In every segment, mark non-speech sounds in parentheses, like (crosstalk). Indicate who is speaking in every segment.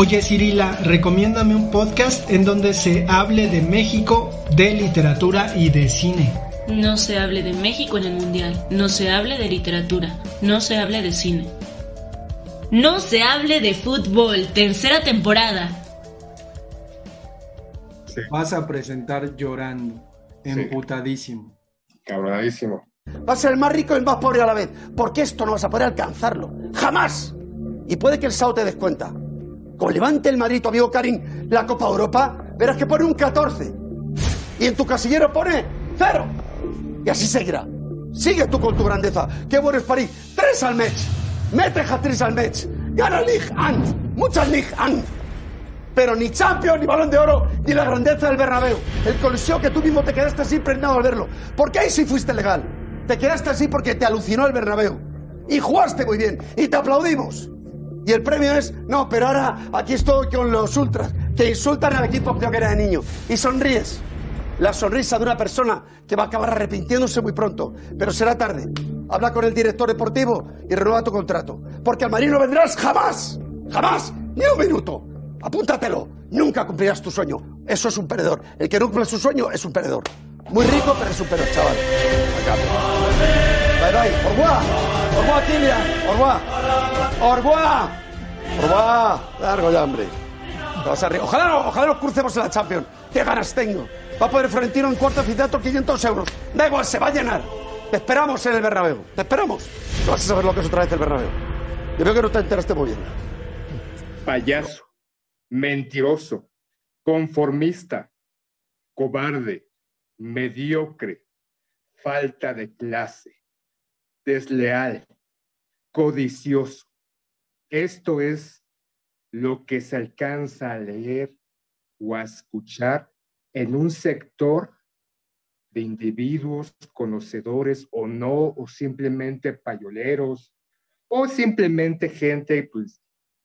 Speaker 1: Oye Cirila, recomiéndame un podcast en donde se hable de México, de literatura y de cine.
Speaker 2: No se hable de México en el Mundial. No se hable de literatura. No se hable de cine. No se hable de fútbol. Tercera temporada.
Speaker 1: Vas a presentar llorando, emputadísimo.
Speaker 3: Cabronadísimo.
Speaker 4: Va a ser el más rico y el más pobre a la vez. Porque esto no vas a poder alcanzarlo. ¡Jamás! Y puede que el SAO te des cuenta. Como levante el Madrid, tu amigo Karim, la Copa Europa, verás que pone un 14. Y en tu casillero pone cero. Y así seguirá. Sigue tú con tu grandeza. Qué bueno es París. Tres al mes. Mete hat al mes. Gana Ligue 1. Muchas Ligue 1. Pero ni Champions, ni Balón de Oro, ni la grandeza del Bernabéu. El coliseo que tú mismo te quedaste así impregnado al verlo. Porque ahí sí fuiste legal. Te quedaste así porque te alucinó el Bernabéu. Y jugaste muy bien. Y te aplaudimos. Y el premio es, no, pero ahora aquí estoy con los ultras, que insultan al equipo que era de niño. Y sonríes. La sonrisa de una persona que va a acabar arrepintiéndose muy pronto, pero será tarde. Habla con el director deportivo y renueva tu contrato. Porque al marino vendrás jamás, jamás, ni un minuto. Apúntatelo. Nunca cumplirás tu sueño. Eso es un perdedor. El que no cumple su sueño es un perdedor. Muy rico, pero es un perdedor, chaval. Bye bye. Au revoir. Au revoir, Kylian. Au. Au revoir. Largo ya, hombre. Vas arriba. Ojalá, no- ojalá nos crucemos en la Champions. Qué ganas tengo. Va a poder Florentino en cuarto de 500 euros. Da igual, se va a llenar. Te esperamos en el Bernabéu. Te esperamos. No vas a saber lo que es otra vez el Bernabéu. Yo veo que no te enteraste muy bien.
Speaker 3: Payaso, mentiroso, conformista, cobarde, mediocre, falta de clase, desleal, codicioso. Esto es lo que se alcanza a leer o a escuchar en un sector de individuos conocedores o no, o simplemente payoleros, o simplemente gente pues,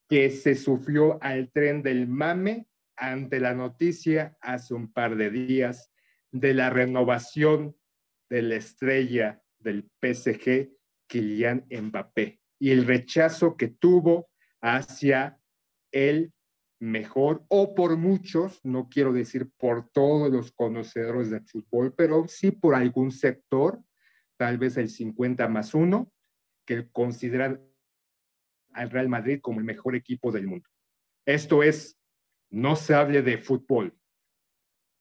Speaker 3: que se sufrió al tren del mame ante la noticia hace un par de días de la renovación de la estrella del PSG, Kylian Mbappé, y el rechazo que tuvo hacia el mejor, o por muchos, no quiero decir por todos los conocedores del fútbol, pero sí por algún sector, tal vez el 50 más uno, que consideran al Real Madrid como el mejor equipo del mundo. Esto es, no se hable de fútbol.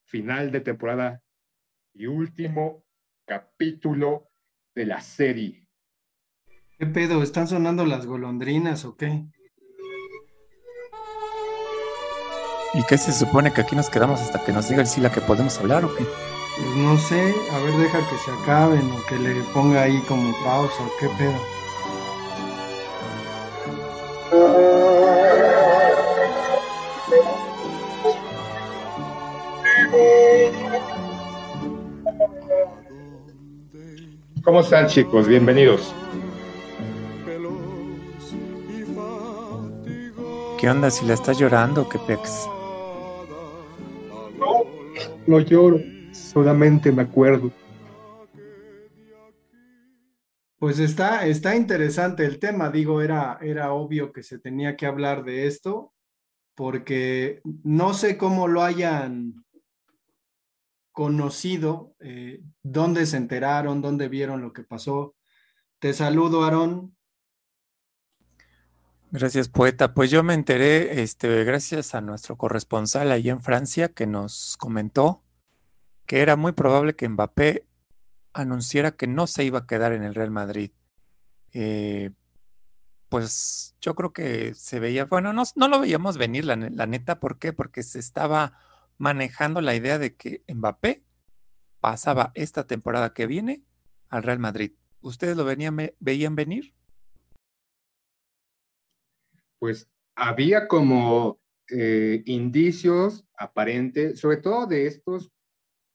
Speaker 3: Final de temporada y último capítulo de la serie.
Speaker 1: ¿Qué pedo? ¿Están sonando las golondrinas o qué?
Speaker 5: ¿Y qué se supone que aquí nos quedamos hasta que nos diga el Sila que podemos hablar o qué?
Speaker 1: Pues no sé, a ver, deja que se acaben o que le ponga ahí como pausa o qué pedo.
Speaker 3: ¿Cómo están chicos? Bienvenidos.
Speaker 5: ¿Qué onda si la estás llorando o qué pex?
Speaker 3: No, no lloro, solamente me acuerdo.
Speaker 1: Pues está, está interesante el tema, digo, era, era obvio que se tenía que hablar de esto, porque no sé cómo lo hayan conocido, eh, dónde se enteraron, dónde vieron lo que pasó. Te saludo, Aarón.
Speaker 5: Gracias, poeta. Pues yo me enteré, este, gracias a nuestro corresponsal ahí en Francia, que nos comentó que era muy probable que Mbappé anunciara que no se iba a quedar en el Real Madrid. Eh, pues yo creo que se veía, bueno, no, no lo veíamos venir, la, la neta, ¿por qué? Porque se estaba manejando la idea de que Mbappé pasaba esta temporada que viene al Real Madrid. ¿Ustedes lo venían, ve- veían venir?
Speaker 3: Pues había como eh, indicios aparentes, sobre todo de estos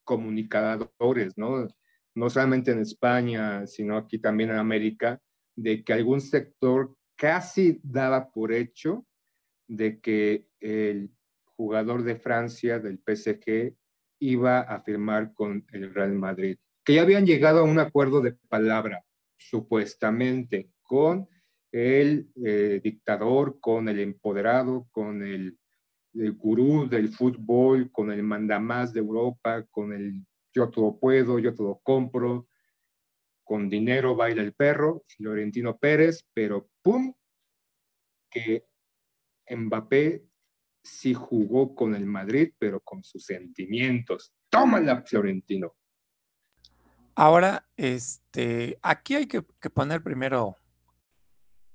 Speaker 3: comunicadores, ¿no? No solamente en España, sino aquí también en América, de que algún sector casi daba por hecho de que el jugador de Francia del PSG iba a firmar con el Real Madrid, que ya habían llegado a un acuerdo de palabra, supuestamente, con el eh, dictador, con el empoderado, con el, el, gurú del fútbol, con el mandamás de Europa, con el yo todo puedo, yo todo compro, con dinero baila el perro, Florentino Pérez, pero ¡pum! que Mbappé sí jugó con el Madrid, pero con sus sentimientos. Tómala, Florentino.
Speaker 5: Ahora, este, aquí hay que, que poner primero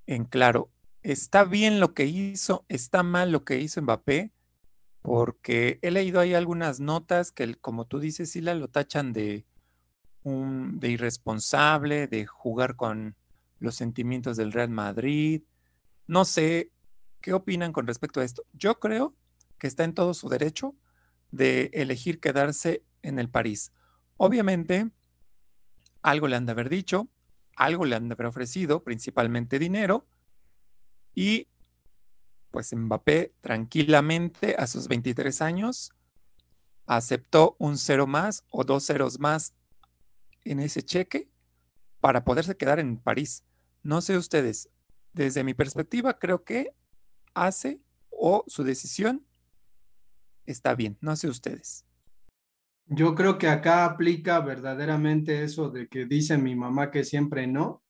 Speaker 5: en claro, está bien lo que hizo, está mal lo que hizo Mbappé, porque he leído ahí algunas notas que, como tú dices, Sila, lo tachan de, de irresponsable, de jugar con los sentimientos del Real Madrid. No sé, ¿qué opinan con respecto a esto? Yo creo que está en todo su derecho de elegir quedarse en el París. Obviamente, algo le han de haber dicho, algo le han ofrecido, principalmente dinero, y pues Mbappé tranquilamente a sus 23 años aceptó un cero más o dos ceros más en ese cheque para poderse quedar en París. No sé ustedes, desde mi perspectiva creo que hace o su decisión está bien, no sé ustedes.
Speaker 1: Yo creo que acá aplica verdaderamente eso de que dice mi mamá que siempre no,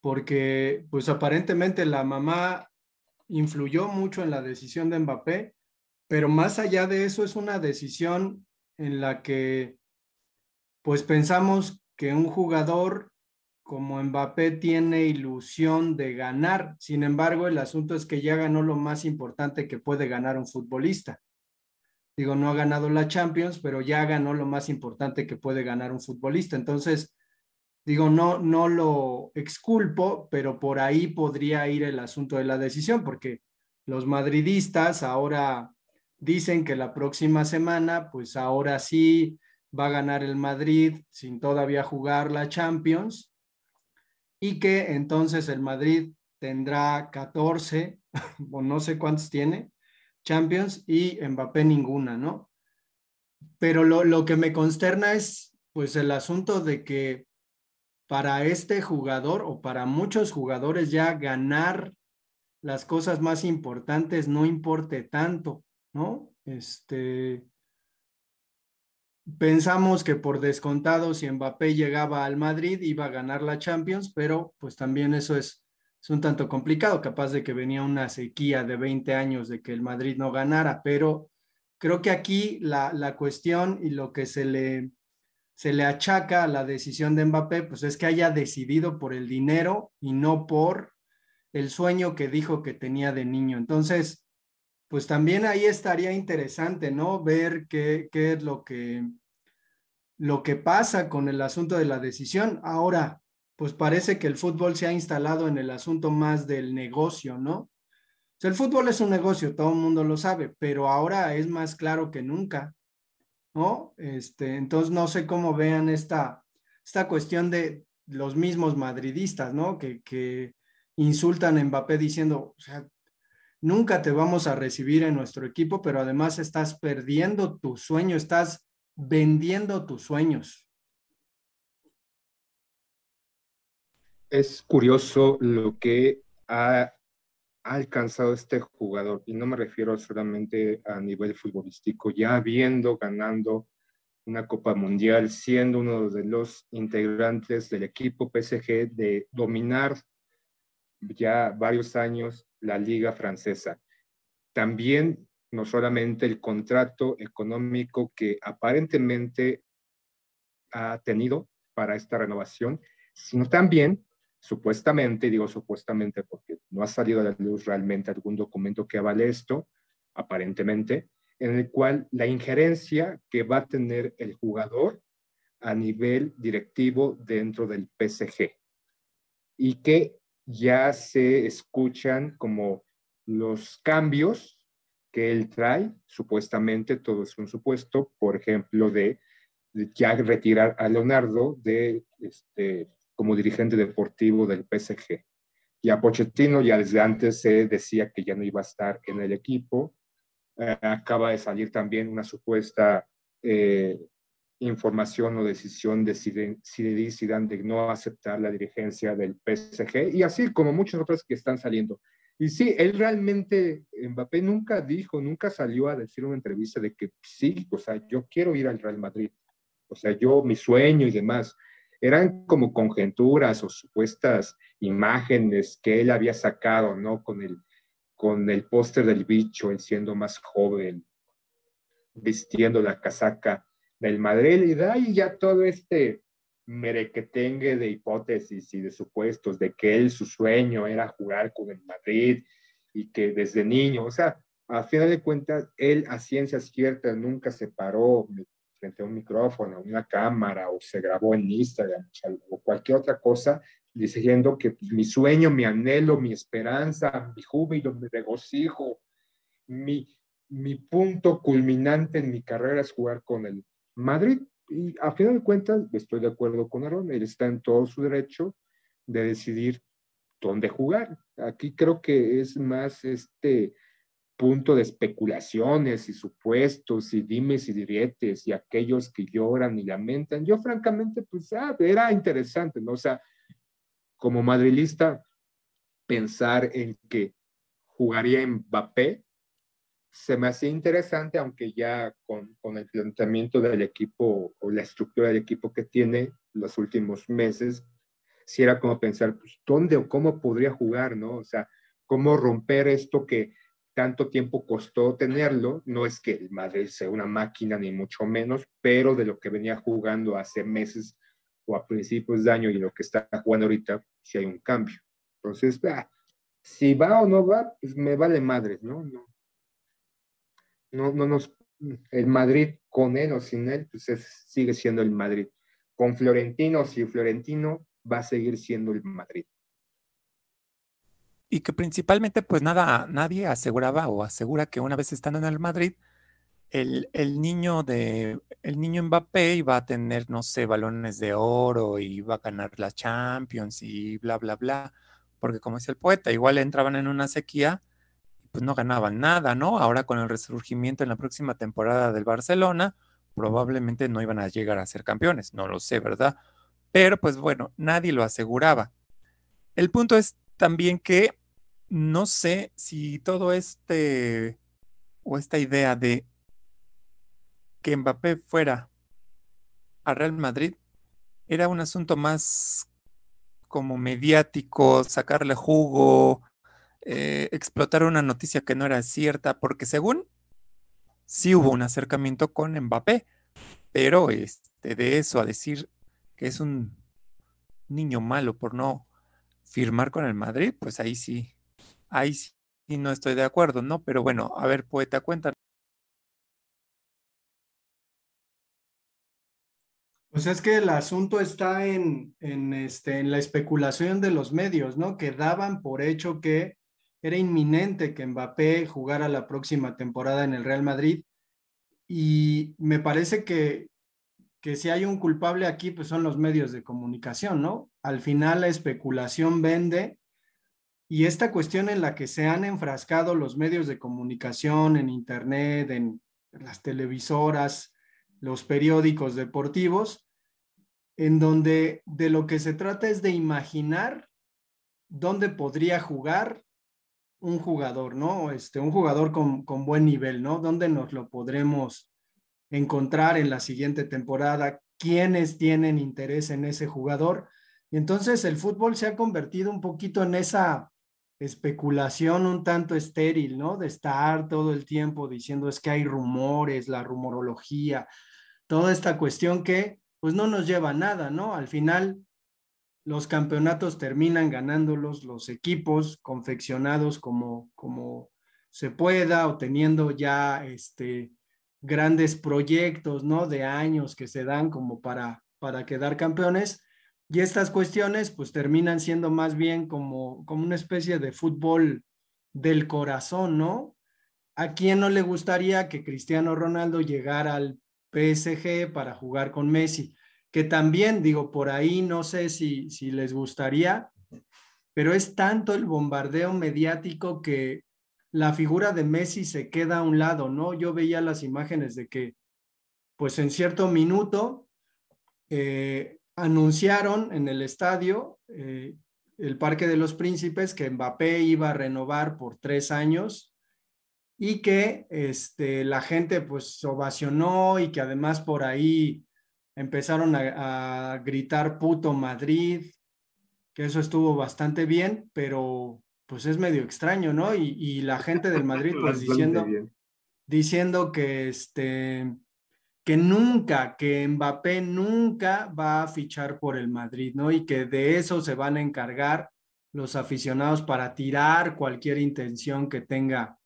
Speaker 1: porque pues aparentemente la mamá influyó mucho en la decisión de Mbappé, pero más allá de eso es una decisión en la que pues pensamos que un jugador como Mbappé tiene ilusión de ganar. Sin embargo, el asunto es que ya ganó lo más importante que puede ganar un futbolista. Digo, no ha ganado la Champions, pero ya ganó lo más importante que puede ganar un futbolista. Entonces, digo, no, no lo exculpo, pero por ahí podría ir el asunto de la decisión, porque los madridistas ahora dicen que la próxima semana, pues ahora sí va a ganar el Madrid sin todavía jugar la Champions y que entonces el Madrid tendrá 14 (laughs) o no sé cuántos tiene Champions y Mbappé ninguna, ¿no? Pero lo, lo que me consterna es pues el asunto de que para este jugador o para muchos jugadores ya ganar las cosas más importantes no importe tanto, ¿no? Este, pensamos que por descontado si Mbappé llegaba al Madrid iba a ganar la Champions, pero pues también eso es es un tanto complicado, capaz de que venía una sequía de 20 años de que el Madrid no ganara, pero creo que aquí la, la cuestión y lo que se le, se le achaca a la decisión de Mbappé, pues es que haya decidido por el dinero y no por el sueño que dijo que tenía de niño. Entonces, pues también ahí estaría interesante, ¿no? Ver qué, qué es lo que, lo que pasa con el asunto de la decisión. Ahora, pues parece que el fútbol se ha instalado en el asunto más del negocio, ¿no? O sea, el fútbol es un negocio, todo el mundo lo sabe, pero ahora es más claro que nunca, ¿no? Este, entonces no sé cómo vean esta, esta cuestión de los mismos madridistas, ¿no? Que, que insultan a Mbappé diciendo, o sea, nunca te vamos a recibir en nuestro equipo, pero además estás perdiendo tu sueño, estás vendiendo tus sueños.
Speaker 3: Es curioso lo que ha, alcanzado este jugador, y no me refiero solamente a nivel futbolístico, ya habiendo ganando una Copa Mundial, siendo uno de los integrantes del equipo PSG de dominar ya varios años la liga francesa. También no solamente el contrato económico que aparentemente ha tenido para esta renovación, sino también supuestamente, digo supuestamente porque no ha salido a la luz realmente algún documento que avale esto, aparentemente, en el cual la injerencia que va a tener el jugador a nivel directivo dentro del PSG y que ya se escuchan como los cambios que él trae, supuestamente, todo es un supuesto, por ejemplo, de, ya retirar a Leonardo de, este, como dirigente deportivo del PSG. Y a Pochettino ya desde antes se decía que ya no iba a estar en el equipo. Eh, acaba de salir también una supuesta eh, información o decisión de Zidane de no aceptar la dirigencia del PSG y así como muchas otras que están saliendo. Y sí, él realmente, Mbappé nunca dijo, nunca salió a decir una entrevista de que sí, o sea, yo quiero ir al Real Madrid. O sea, yo, mi sueño y demás. Eran como conjeturas o supuestas imágenes que él había sacado, ¿no? Con el, con el póster del bicho, él siendo más joven, vistiendo la casaca del Madrid. Y ya todo este merequetengue de hipótesis y de supuestos de que él su sueño era jugar con el Madrid y que desde niño, o sea, a final de cuentas, él a ciencias ciertas nunca se paró frente a un micrófono, una cámara o se grabó en Instagram o cualquier otra cosa diciendo que mi sueño, mi anhelo, mi esperanza, mi júbilo, mi regocijo, mi, mi punto culminante en mi carrera es jugar con el Madrid y a final de cuentas, estoy de acuerdo con Aaron, él está en todo su derecho de decidir dónde jugar. Aquí creo que es más este punto de especulaciones y supuestos y dimes y diretes y aquellos que lloran y lamentan. Yo francamente, pues ah, era interesante, ¿no? O sea, como madrilista, pensar en que jugaría Mbappé se me hacía interesante, aunque ya con, con, el planteamiento del equipo o la estructura del equipo que tiene los últimos meses, si era como pensar, pues, ¿dónde o cómo podría jugar, no? O sea, cómo romper esto que tanto tiempo costó tenerlo. No es que el Madrid sea una máquina, ni mucho menos, pero de lo que venía jugando hace meses o a principios de año y lo que está jugando ahorita, si hay un cambio. Entonces, si va o no va, pues me vale madre, ¿no? no no, no nos, el Madrid con él o sin él, pues sigue siendo el Madrid. Con Florentino o sin Florentino, va a seguir siendo el Madrid.
Speaker 5: Y que principalmente, pues nada, nadie aseguraba o asegura que una vez estando en el Madrid, el, el, niño de el niño Mbappé iba a tener, no sé, balones de oro y iba a ganar la Champions y bla, bla, bla. Porque como decía el poeta, igual entraban en una sequía pues no ganaban nada, ¿no? Ahora con el resurgimiento en la próxima temporada del Barcelona, probablemente no iban a llegar a ser campeones, no lo sé, ¿verdad? Pero pues bueno, nadie lo aseguraba. El punto es también que no sé si todo este o esta idea de que Mbappé fuera a Real Madrid era un asunto más como mediático, sacarle jugo, eh, explotar una noticia que no era cierta, porque según sí hubo un acercamiento con Mbappé, pero este, de eso a decir que es un niño malo por no firmar con el Madrid, pues ahí sí, ahí sí no estoy de acuerdo, ¿no? Pero bueno, a ver, poeta, cuéntanos.
Speaker 1: Pues es que el asunto está en, en, este, en la especulación de los medios, ¿no? Que daban por hecho que era inminente que Mbappé jugara la próxima temporada en el Real Madrid y me parece que, que si hay un culpable aquí, pues son los medios de comunicación, ¿no? Al final la especulación vende y esta cuestión en la que se han enfrascado los medios de comunicación en Internet, en las televisoras, los periódicos deportivos, en donde de lo que se trata es de imaginar dónde podría jugar un jugador, ¿no? Este, un jugador con, con buen nivel, ¿no? ¿Dónde nos lo podremos encontrar en la siguiente temporada? ¿Quiénes tienen interés en ese jugador? Y entonces el fútbol se ha convertido un poquito en esa especulación un tanto estéril, ¿no? De estar todo el tiempo diciendo es que hay rumores, la rumorología, toda esta cuestión que pues no nos lleva a nada, ¿no? Al final los campeonatos terminan ganándolos los equipos confeccionados como, como se pueda o teniendo ya este, grandes proyectos, ¿no? De años que se dan como para, para quedar campeones. Y estas cuestiones pues terminan siendo más bien como, como una especie de fútbol del corazón, ¿no? ¿A quién no le gustaría que Cristiano Ronaldo llegara al PSG para jugar con Messi? Que también, digo, por ahí no sé si, si les gustaría, pero es tanto el bombardeo mediático que la figura de Messi se queda a un lado, ¿no? Yo veía las imágenes de que, pues en cierto minuto, eh, anunciaron en el estadio eh, el Parque de los Príncipes que Mbappé iba a renovar por tres años y que este, la gente pues ovacionó y que además por ahí empezaron a, gritar puto Madrid, que eso estuvo bastante bien, pero pues es medio extraño, ¿no? Y, y la gente del (laughs) Madrid pues diciendo, diciendo que este que nunca, que Mbappé nunca va a fichar por el Madrid, ¿no? Y que de eso se van a encargar los aficionados para tirar cualquier intención que tenga,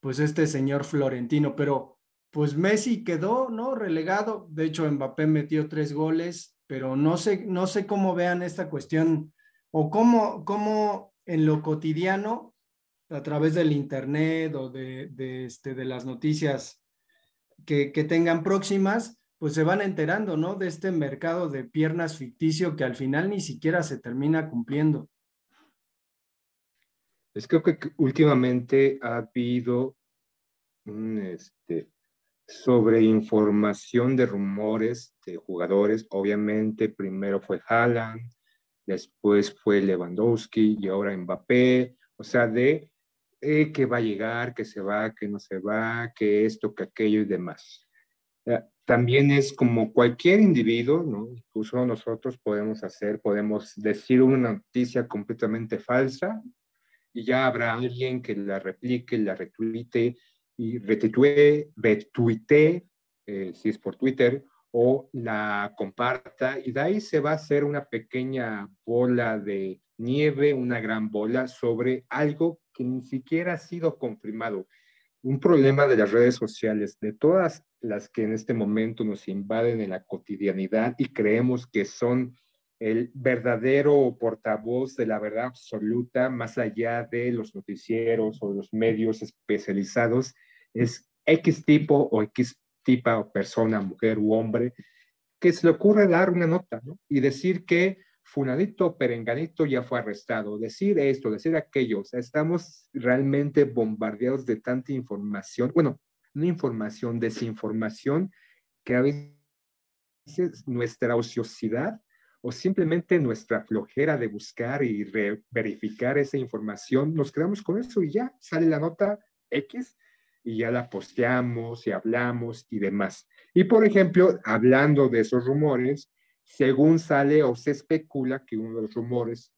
Speaker 1: pues este señor Florentino. Pero, pues Messi quedó, ¿no? Relegado. De hecho, Mbappé metió tres goles, pero no sé, no sé cómo vean esta cuestión o cómo, cómo en lo cotidiano, a través del internet o de, de, este, de las noticias que, tengan próximas, pues se van enterando, ¿no? De este mercado de piernas ficticio que al final ni siquiera se termina cumpliendo.
Speaker 3: Es creo que últimamente ha habido este, sobre información de rumores de jugadores. Obviamente, primero fue Haaland, después fue Lewandowski y ahora Mbappé. O sea, de eh, que va a llegar, que se va, que no se va, que esto, que aquello y demás. Eh, también es como cualquier individuo, ¿no? incluso nosotros podemos hacer, podemos decir una noticia completamente falsa y ya habrá alguien que la replique, la retuite y retuitee, retuite, eh, si es por Twitter, o la comparta y de ahí se va a hacer una pequeña bola de nieve, una gran bola sobre algo que ni siquiera ha sido confirmado. Un problema de las redes sociales, de todas las que en este momento nos invaden en la cotidianidad y creemos que son el verdadero portavoz de la verdad absoluta, más allá de los noticieros o los medios especializados, es X tipo o X tipo o persona, mujer u hombre, que se le ocurre dar una nota y decir que Funadito Perenganito ya fue arrestado, decir esto, decir aquello, o sea, estamos realmente bombardeados de tanta información, bueno, no información, desinformación, que a veces nuestra ociosidad o simplemente nuestra flojera de buscar y verificar esa información, nos quedamos con eso y ya sale la nota X y ya la posteamos y hablamos y demás. Y por ejemplo, hablando de esos rumores, según sale o se especula que uno de los rumores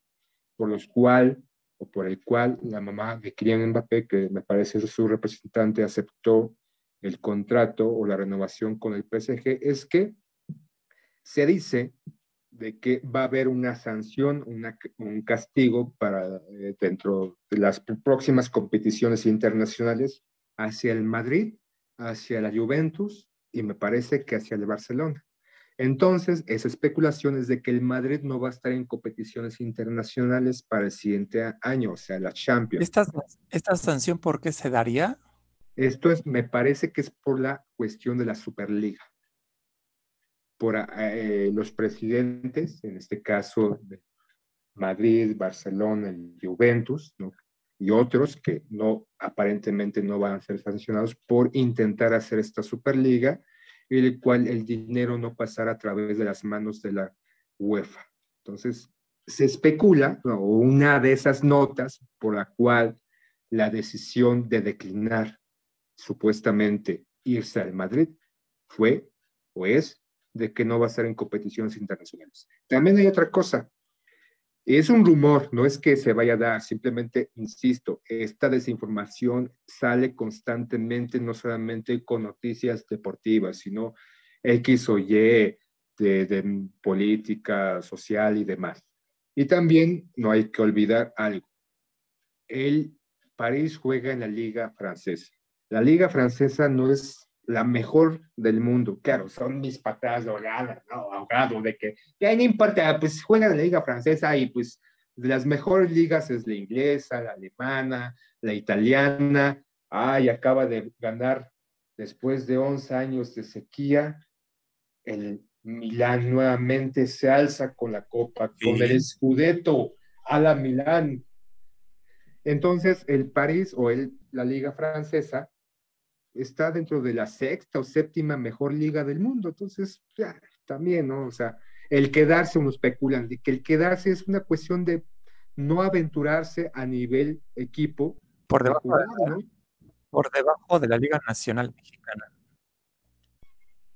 Speaker 3: por los cual o por el cual la mamá de Kylian Mbappé, que me parece su representante, aceptó el contrato o la renovación con el PSG, es que se dice de que va a haber una sanción, un castigo para eh, dentro de las próximas competiciones internacionales hacia el Madrid, hacia la Juventus y me parece que hacia el Barcelona. Entonces, esa especulación es de que el Madrid no va a estar en competiciones internacionales para el siguiente año, o sea, la Champions.
Speaker 5: ¿Esta, esta sanción por qué se daría?
Speaker 3: Esto es, me parece que es por la cuestión de la Superliga. Por eh, los presidentes, en este caso de Madrid, Barcelona y Juventus, y otros que no aparentemente no van a ser sancionados por intentar hacer esta Superliga el cual el dinero no pasara a través de las manos de la UEFA. Entonces, se especula, o una de esas notas por la cual la decisión de declinar supuestamente irse al Madrid fue o es de que no va a estar en competiciones internacionales. También hay otra cosa, es un rumor, no es que se vaya a dar, simplemente, insisto, esta desinformación sale constantemente, no solamente con noticias deportivas, sino X o Y de, de política social y demás. Y también no hay que olvidar algo. El París juega en la liga francesa. La liga francesa no es la mejor del mundo. Claro, son mis patadas de ahogada, ¿no? Ahogado, de que ya no importa, pues juega en la liga francesa y pues de las mejores ligas es la inglesa, la alemana, la italiana. Ay, acaba de ganar después de 11 años de sequía. El Milán nuevamente se alza con la copa, con el Scudetto a la Milán. Entonces, el París o el, la liga francesa está dentro de la sexta o séptima mejor liga del mundo. Entonces, ya, también, ¿no? O sea, el quedarse, uno especulan, de que el quedarse es una cuestión de no aventurarse a nivel equipo.
Speaker 5: Por debajo, de, la, por debajo de la Liga Nacional Mexicana.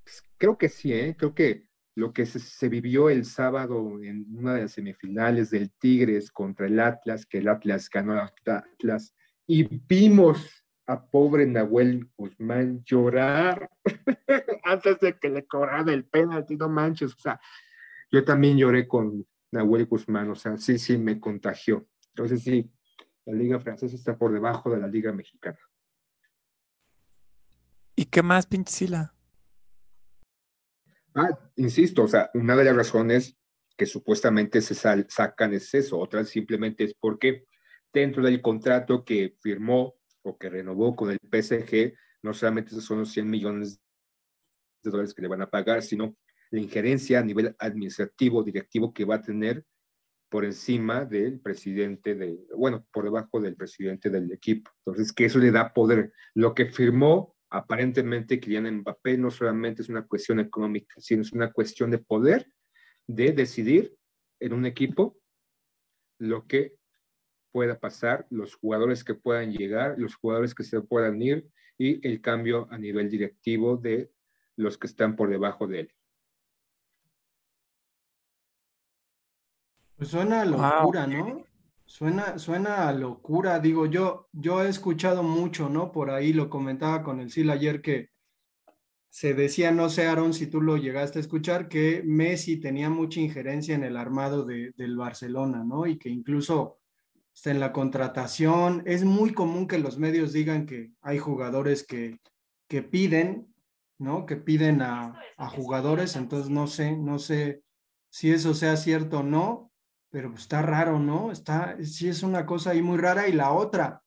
Speaker 3: Pues, creo que sí, ¿eh? creo que lo que se, se, vivió el sábado en una de las semifinales del Tigres contra el Atlas, que el Atlas ganó al Atlas, y vimos a pobre Nahuel Guzmán llorar (laughs) antes de que le cobrara el penalti, no manches, o sea, yo también lloré con Nahuel Guzmán, o sea, sí, sí, me contagió. Entonces, sí, la liga francesa está por debajo de la liga mexicana.
Speaker 5: ¿Y qué más, pinche Sila?
Speaker 3: Ah, insisto, o sea, una de las razones que supuestamente se sacan es eso, otra simplemente es porque dentro del contrato que firmó o que renovó con el PSG, no solamente son los 100 millones de dólares que le van a pagar, sino la injerencia a nivel administrativo, directivo que va a tener por encima del presidente de, bueno, por debajo del presidente del equipo. Entonces, que eso le da poder. Lo que firmó aparentemente Kylian Mbappé no solamente es una cuestión económica, sino es una cuestión de poder de decidir en un equipo lo que pueda pasar, los jugadores que puedan llegar, los jugadores que se puedan ir y el cambio a nivel directivo de los que están por debajo de él.
Speaker 1: Pues suena a locura, ¿no? Suena, suena a locura. Digo, yo, yo he escuchado mucho, ¿no? Por ahí lo comentaba con el Sil ayer que se decía, no sé, Aaron, si tú lo llegaste a escuchar, que Messi tenía mucha injerencia en el armado de, del Barcelona, ¿no? Y que incluso está en la contratación. Es muy común que los medios digan que hay jugadores que, que piden, ¿no? Que piden a, a jugadores. Entonces, no sé, no sé si eso sea cierto o no pero pues, está raro, ¿no? Está, sí es una cosa ahí muy rara. Y la otra,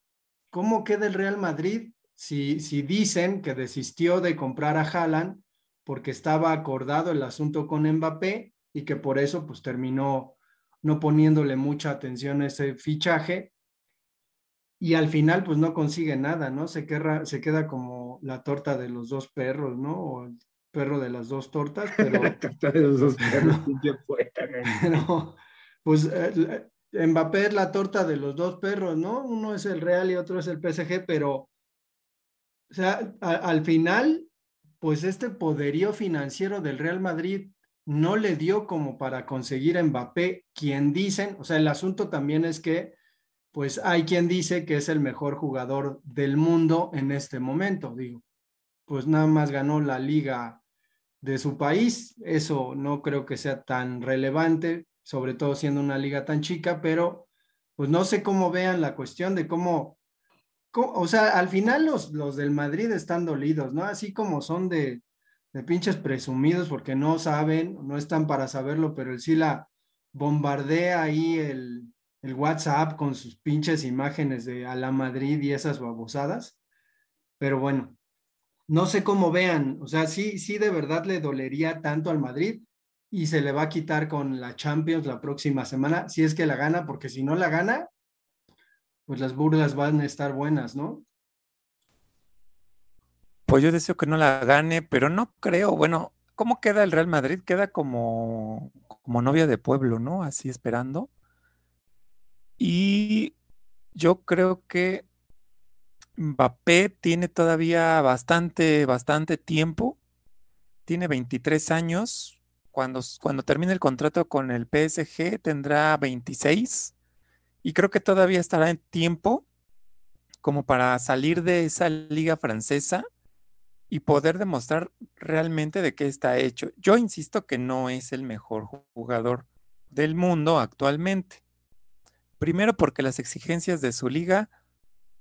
Speaker 1: ¿cómo queda el Real Madrid si, si dicen que desistió de comprar a Haaland porque estaba acordado el asunto con Mbappé y que por eso pues terminó no poniéndole mucha atención a ese fichaje y al final pues no consigue nada, ¿no? Se queda, se queda como la torta de los dos perros, ¿no? O el perro de las dos tortas, (laughs) pero...
Speaker 3: la torta de los dos (laughs) perros,
Speaker 1: pero, pues eh, Mbappé es la torta de los dos perros, ¿no? Uno es el Real y otro es el PSG, pero, o sea, al final, pues este poderío financiero del Real Madrid no le dio como para conseguir a Mbappé, quien dicen, o sea, el asunto también es que, pues hay quien dice que es el mejor jugador del mundo en este momento, digo, pues nada más ganó la liga de su país, eso no creo que sea tan relevante, sobre todo siendo una liga tan chica, pero pues no sé cómo vean la cuestión de cómo, o sea, al final los, los del Madrid están dolidos, ¿no? Así como son de, de pinches presumidos porque no saben, no están para saberlo, pero el Sila bombardea ahí el, el WhatsApp con sus pinches imágenes de a la Madrid y esas babosadas. Pero bueno, no sé cómo vean, o sea, sí, sí de verdad le dolería tanto al Madrid y se le va a quitar con la Champions la próxima semana, si es que la gana, porque si no la gana, pues las burlas van a estar buenas, ¿no?
Speaker 5: Pues yo deseo que no la gane, pero no creo. Bueno, ¿cómo queda el Real Madrid? Queda como, como novia de pueblo, ¿no? Así esperando. Y yo creo que Mbappé tiene todavía bastante, bastante tiempo. Tiene 23 años cuando, cuando termine el contrato con el PSG tendrá 26 y creo que todavía estará en tiempo como para salir de esa liga francesa y poder demostrar realmente de qué está hecho. Yo insisto que no es el mejor jugador del mundo actualmente. Primero porque las exigencias de su liga,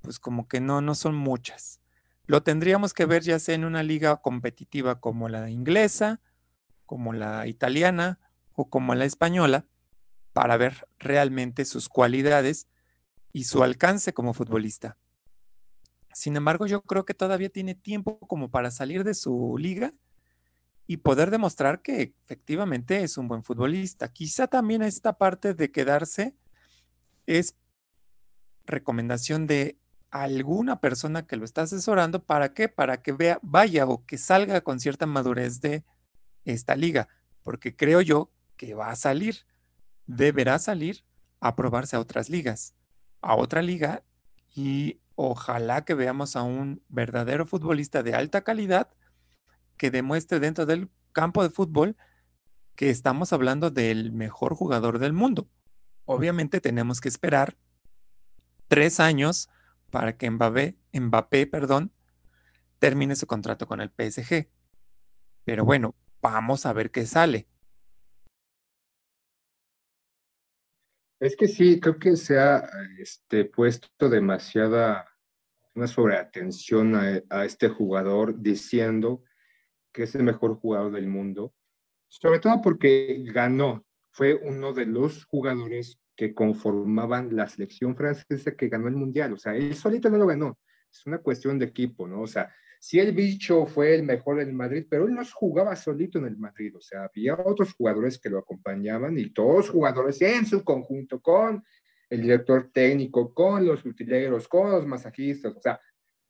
Speaker 5: pues como que no, no son muchas. Lo tendríamos que ver ya sea en una liga competitiva como la inglesa como la italiana o como la española, para ver realmente sus cualidades y su alcance como futbolista. Sin embargo, yo creo que todavía tiene tiempo como para salir de su liga y poder demostrar que efectivamente es un buen futbolista. Quizá también esta parte de quedarse es recomendación de alguna persona que lo está asesorando. ¿Para qué? Para que vea, vaya o que salga con cierta madurez de esta liga. Porque creo yo que va a salir, deberá salir a probarse a otras ligas, a otra liga y ojalá que veamos a un verdadero futbolista de alta calidad que demuestre dentro del campo de fútbol que estamos hablando del mejor jugador del mundo. Obviamente tenemos que esperar tres años para que Mbappé, Mbappé perdón, termine su contrato con el PSG. Pero bueno, vamos a ver qué sale.
Speaker 3: Es que sí, creo que se ha este, puesto demasiada una sobreatención a, a este jugador diciendo que es el mejor jugador del mundo, sobre todo porque ganó, fue uno de los jugadores que conformaban la selección francesa que ganó el mundial, o sea, él solito no lo ganó, es una cuestión de equipo, ¿no? O sea, sí el bicho fue el mejor en Madrid, pero él no jugaba solito en el Madrid, o sea, había otros jugadores que lo acompañaban y todos jugadores en su conjunto con el director técnico, con los utileros, con los masajistas, o sea,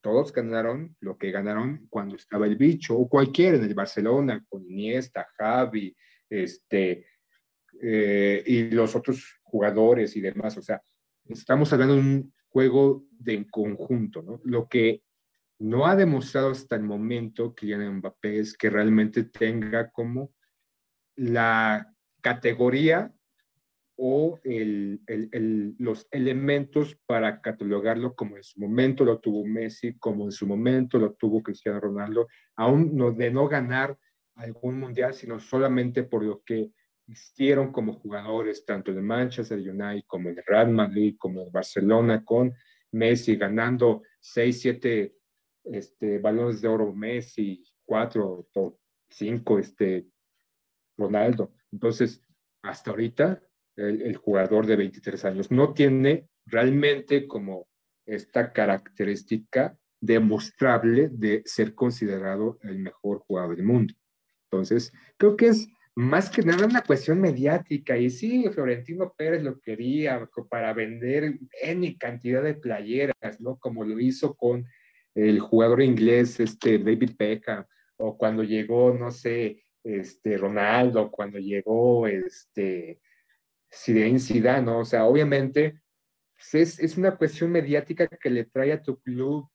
Speaker 3: todos ganaron lo que ganaron cuando estaba el bicho o cualquiera en el Barcelona, con Iniesta, Javi, este, eh, y los otros jugadores y demás, o sea, estamos hablando de un juego de conjunto, ¿no? Lo que no ha demostrado hasta el momento Kylian Mbappé es que realmente tenga como la categoría o los elementos para catalogarlo como en su momento lo tuvo Messi, como en su momento lo tuvo Cristiano Ronaldo, aún de no ganar algún mundial, sino solamente por lo que hicieron como jugadores, tanto en Manchester United como en Real Madrid, como en Barcelona, con Messi ganando 6, 7 este, balones de oro Messi, cuatro, cinco, este, Ronaldo. Entonces, hasta ahorita, el, jugador de 23 años no tiene realmente como esta característica demostrable de ser considerado el mejor jugador del mundo. Entonces, creo que es más que nada una cuestión mediática. Y sí, Florentino Pérez lo quería para vender N cantidad de playeras, ¿no? Como lo hizo con el jugador inglés, este David Beckham, o cuando llegó, no sé, este Ronaldo, cuando llegó este Zinedine Zidane, ¿no? O sea, obviamente pues, es, es, una cuestión mediática que le trae a tu club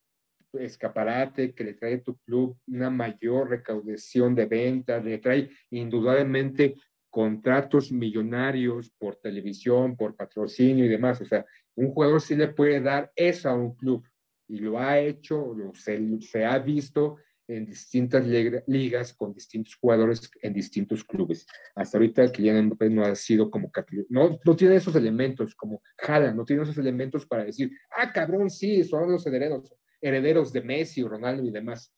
Speaker 3: escaparate, que le trae a tu club una mayor recaudación de ventas, le trae indudablemente contratos millonarios por televisión, por patrocinio y demás. O sea, un jugador sí le puede dar eso a un club y lo ha hecho, lo, se, se ha visto en distintas ligas con distintos jugadores en distintos clubes. Hasta ahorita Kylian Mbappé no ha sido como no, no tiene esos elementos como Jala, no tiene esos elementos para decir, ah, cabrón, sí, son los herederos, herederos de Messi, Ronaldo y demás.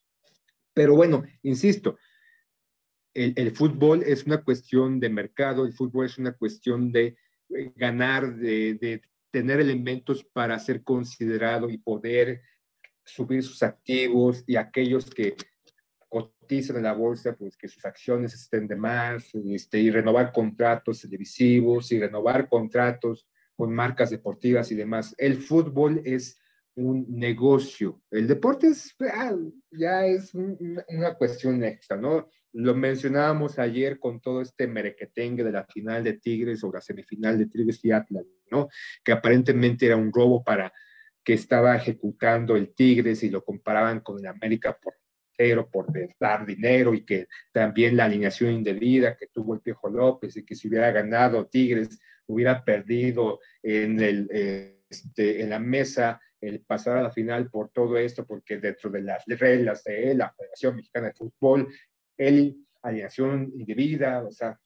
Speaker 3: Pero bueno, insisto, el, el, fútbol es una cuestión de mercado, el fútbol es una cuestión de eh, ganar, de, de tener elementos para ser considerado y poder subir sus activos y aquellos que cotizan en la bolsa, pues que sus acciones estén de más, este, y renovar contratos televisivos y renovar contratos con marcas deportivas y demás. El fútbol es un negocio. El deporte es, ah, ya es una cuestión extra, ¿no? Lo mencionábamos ayer con todo este merequetengue de la final de Tigres o la semifinal de Tigres y Atlas, ¿no? Que aparentemente era un robo para que estaba ejecutando el Tigres y lo comparaban con el América por cero, por dar dinero y que también la alineación indebida que tuvo el Piojo López y que si hubiera ganado Tigres hubiera perdido en, el, este, en la mesa el pasar a la final por todo esto, porque dentro de las reglas de la Federación Mexicana de Fútbol el alineación indebida, o sea,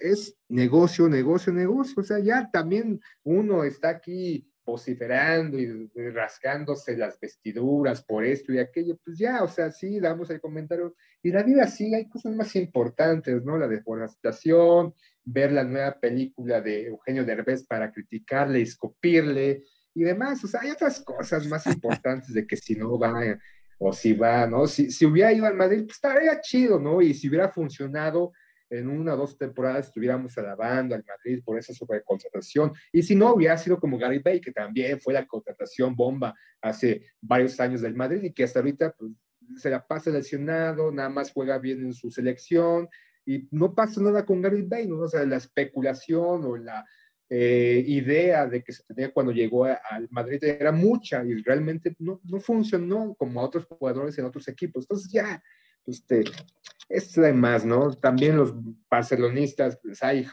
Speaker 3: es negocio, negocio, negocio, o sea, ya también uno está aquí vociferando y, rascándose las vestiduras por esto y aquello, pues ya, o sea, sí, damos el comentario. Y la vida sí, hay cosas más importantes, ¿no? La deforestación, ver la nueva película de Eugenio Derbez para criticarle y escupirle y demás. O sea, hay otras cosas más importantes de que si no va o si va, ¿no? Si, si hubiera ido al Madrid, pues estaría chido, ¿no? Y si hubiera funcionado en una o dos temporadas estuviéramos alabando al Madrid por esa sobrecontratación. Y si no, hubiera sido como Gary Bay, que también fue la contratación bomba hace varios años del Madrid y que hasta ahorita pues, se la pasa lesionado, nada más juega bien en su selección y no pasa nada con Gary Bay, ¿no? O sea, la especulación o la eh, idea de que se tenía cuando llegó al Madrid era mucha y realmente no, no funcionó como a otros jugadores en otros equipos. Entonces ya, este, es además, ¿no? También los barcelonistas, pues ahí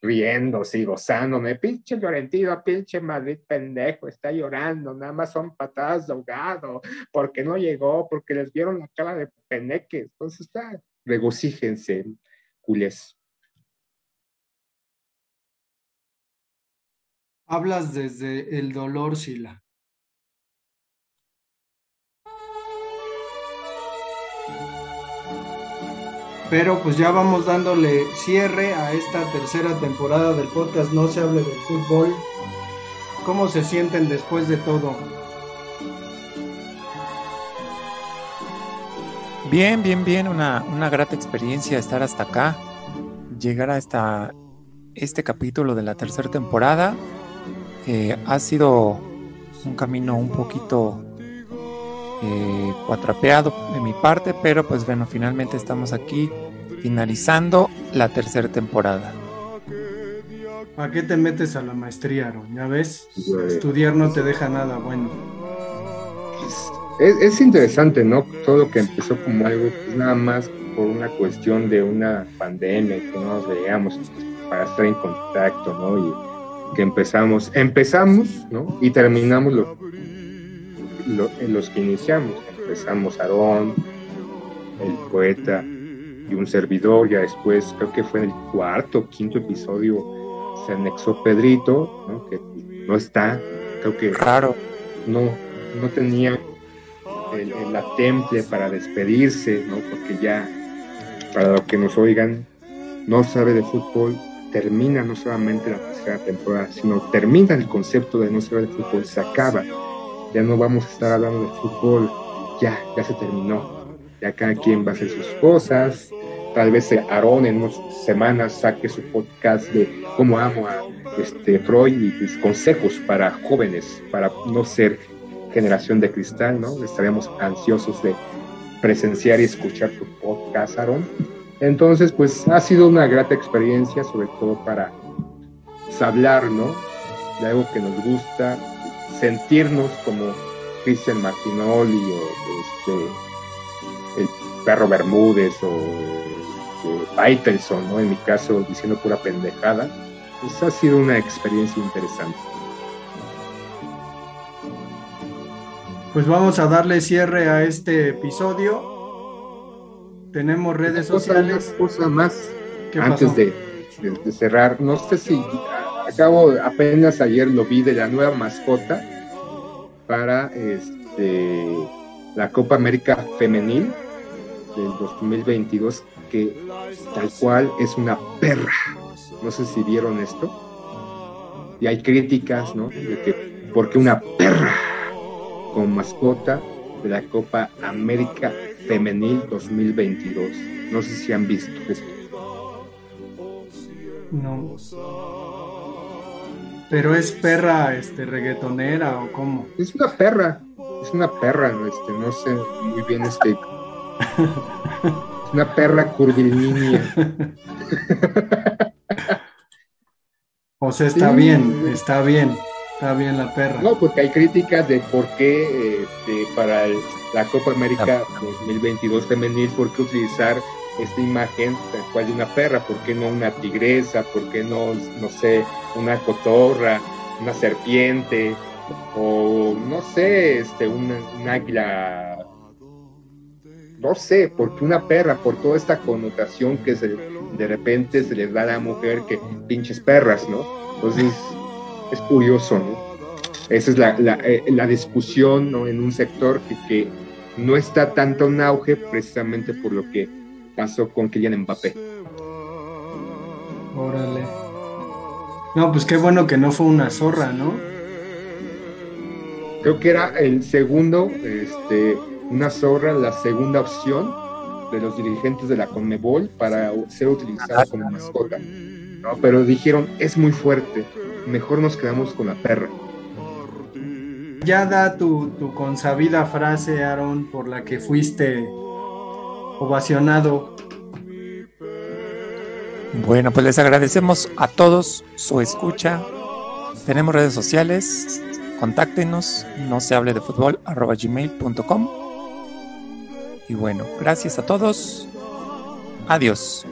Speaker 3: riéndose y gozándome, pinche Llorentino, pinche Madrid pendejo, está llorando, nada más son patadas de ahogado, porque no llegó, porque les vieron la cara de peneque, entonces está, regocíjense, culés.
Speaker 1: Hablas desde el dolor, Sila. Pero pues ya vamos dándole cierre a esta tercera temporada del podcast No se hable de fútbol. ¿Cómo se sienten después de todo?
Speaker 5: Bien, bien, bien. Una, una grata experiencia estar hasta acá. Llegar a esta, este capítulo de la tercera temporada. Ha sido un camino un poquito eh, cuatrapeado de mi parte, pero pues bueno, finalmente estamos aquí finalizando la tercera temporada.
Speaker 1: ¿Para qué te metes a la maestría, Aaron? Ya ves, estudiar no te deja nada bueno.
Speaker 3: Es, interesante, ¿no? Todo lo que empezó como algo, pues nada más por una cuestión de una pandemia, que no nos veíamos para estar en contacto, ¿no? Y que empezamos, empezamos, ¿no? Y terminamos lo, en los que iniciamos. Empezamos Aarón, el poeta y un servidor, ya después, creo que fue en el cuarto, quinto episodio, se anexó Pedrito, que no está, creo que
Speaker 5: claro.
Speaker 3: no, no tenía la temple para despedirse, ¿no? porque ya, para los que nos oigan, no sabe de fútbol, termina no solamente la tercera temporada, sino termina el concepto de no saber de fútbol, se acaba ya no vamos a estar hablando de fútbol, ya, ya se terminó. Ya cada quien va a hacer sus cosas. Tal vez Aarón en unas semanas saque su podcast de cómo amo a este, Freud y sus consejos para jóvenes, para no ser generación de cristal, ¿no? Estaríamos ansiosos de presenciar y escuchar tu podcast, Aarón. Entonces, pues ha sido una grata experiencia, sobre todo para hablar, ¿no? De algo que nos gusta, sentirnos como Cristian Martinoli o este, el perro Bermúdez o este, ¿no? En mi caso, diciendo pura pendejada, pues ha sido una experiencia interesante.
Speaker 1: Pues vamos a darle cierre a este episodio. Tenemos redes sociales.
Speaker 3: Cosa más, antes de, de, cerrar, no sé si acabo, apenas ayer lo vi de la nueva mascota para este, la Copa América Femenil del 2022, que tal cual es una perra. No sé si vieron esto. Y hay críticas, ¿no? De que, porque una perra con mascota de la Copa América Femenil 2022. No sé si han visto esto.
Speaker 1: No. Pero es perra este reggaetonera o cómo?
Speaker 3: Es una perra, es una perra, este, no sé muy bien este. es una perra curvilínea. (laughs)
Speaker 1: o sea, está bien, está bien, está bien la perra.
Speaker 3: No, porque hay críticas de por qué este, para la Copa América 2022 femenil, por qué utilizar esta imagen tal cual de una perra, ¿por qué no una tigresa? ¿Por qué no, no sé, una cotorra, una serpiente? O no sé, este, un, águila, no sé, porque una perra, por toda esta connotación que se, de repente se les da a la mujer que pinches perras, ¿no? Entonces, es curioso, ¿no? Esa es la, la, eh, la discusión ¿no? en un sector que, que no está tanto en auge precisamente por lo que pasó con Kylian Mbappé.
Speaker 1: Órale. No, pues qué bueno que no fue una zorra, ¿no?
Speaker 3: Creo que era el segundo, este, una zorra, la segunda opción de los dirigentes de la Conmebol para ser utilizada como mascota. ¿no? Pero dijeron, es muy fuerte, mejor nos quedamos con la perra.
Speaker 1: Ya da tu, tu consabida frase, Aaron, por la que fuiste ovacionado.
Speaker 5: Bueno, pues les agradecemos a todos su escucha. Tenemos redes sociales, contáctenos, no se hable de fútbol, arroba gmail.com. Y bueno, gracias a todos. Adiós.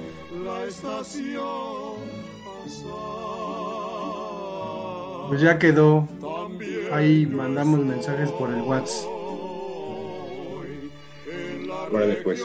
Speaker 1: Pues ya quedó. Ahí mandamos mensajes por el WhatsApp.
Speaker 3: Después.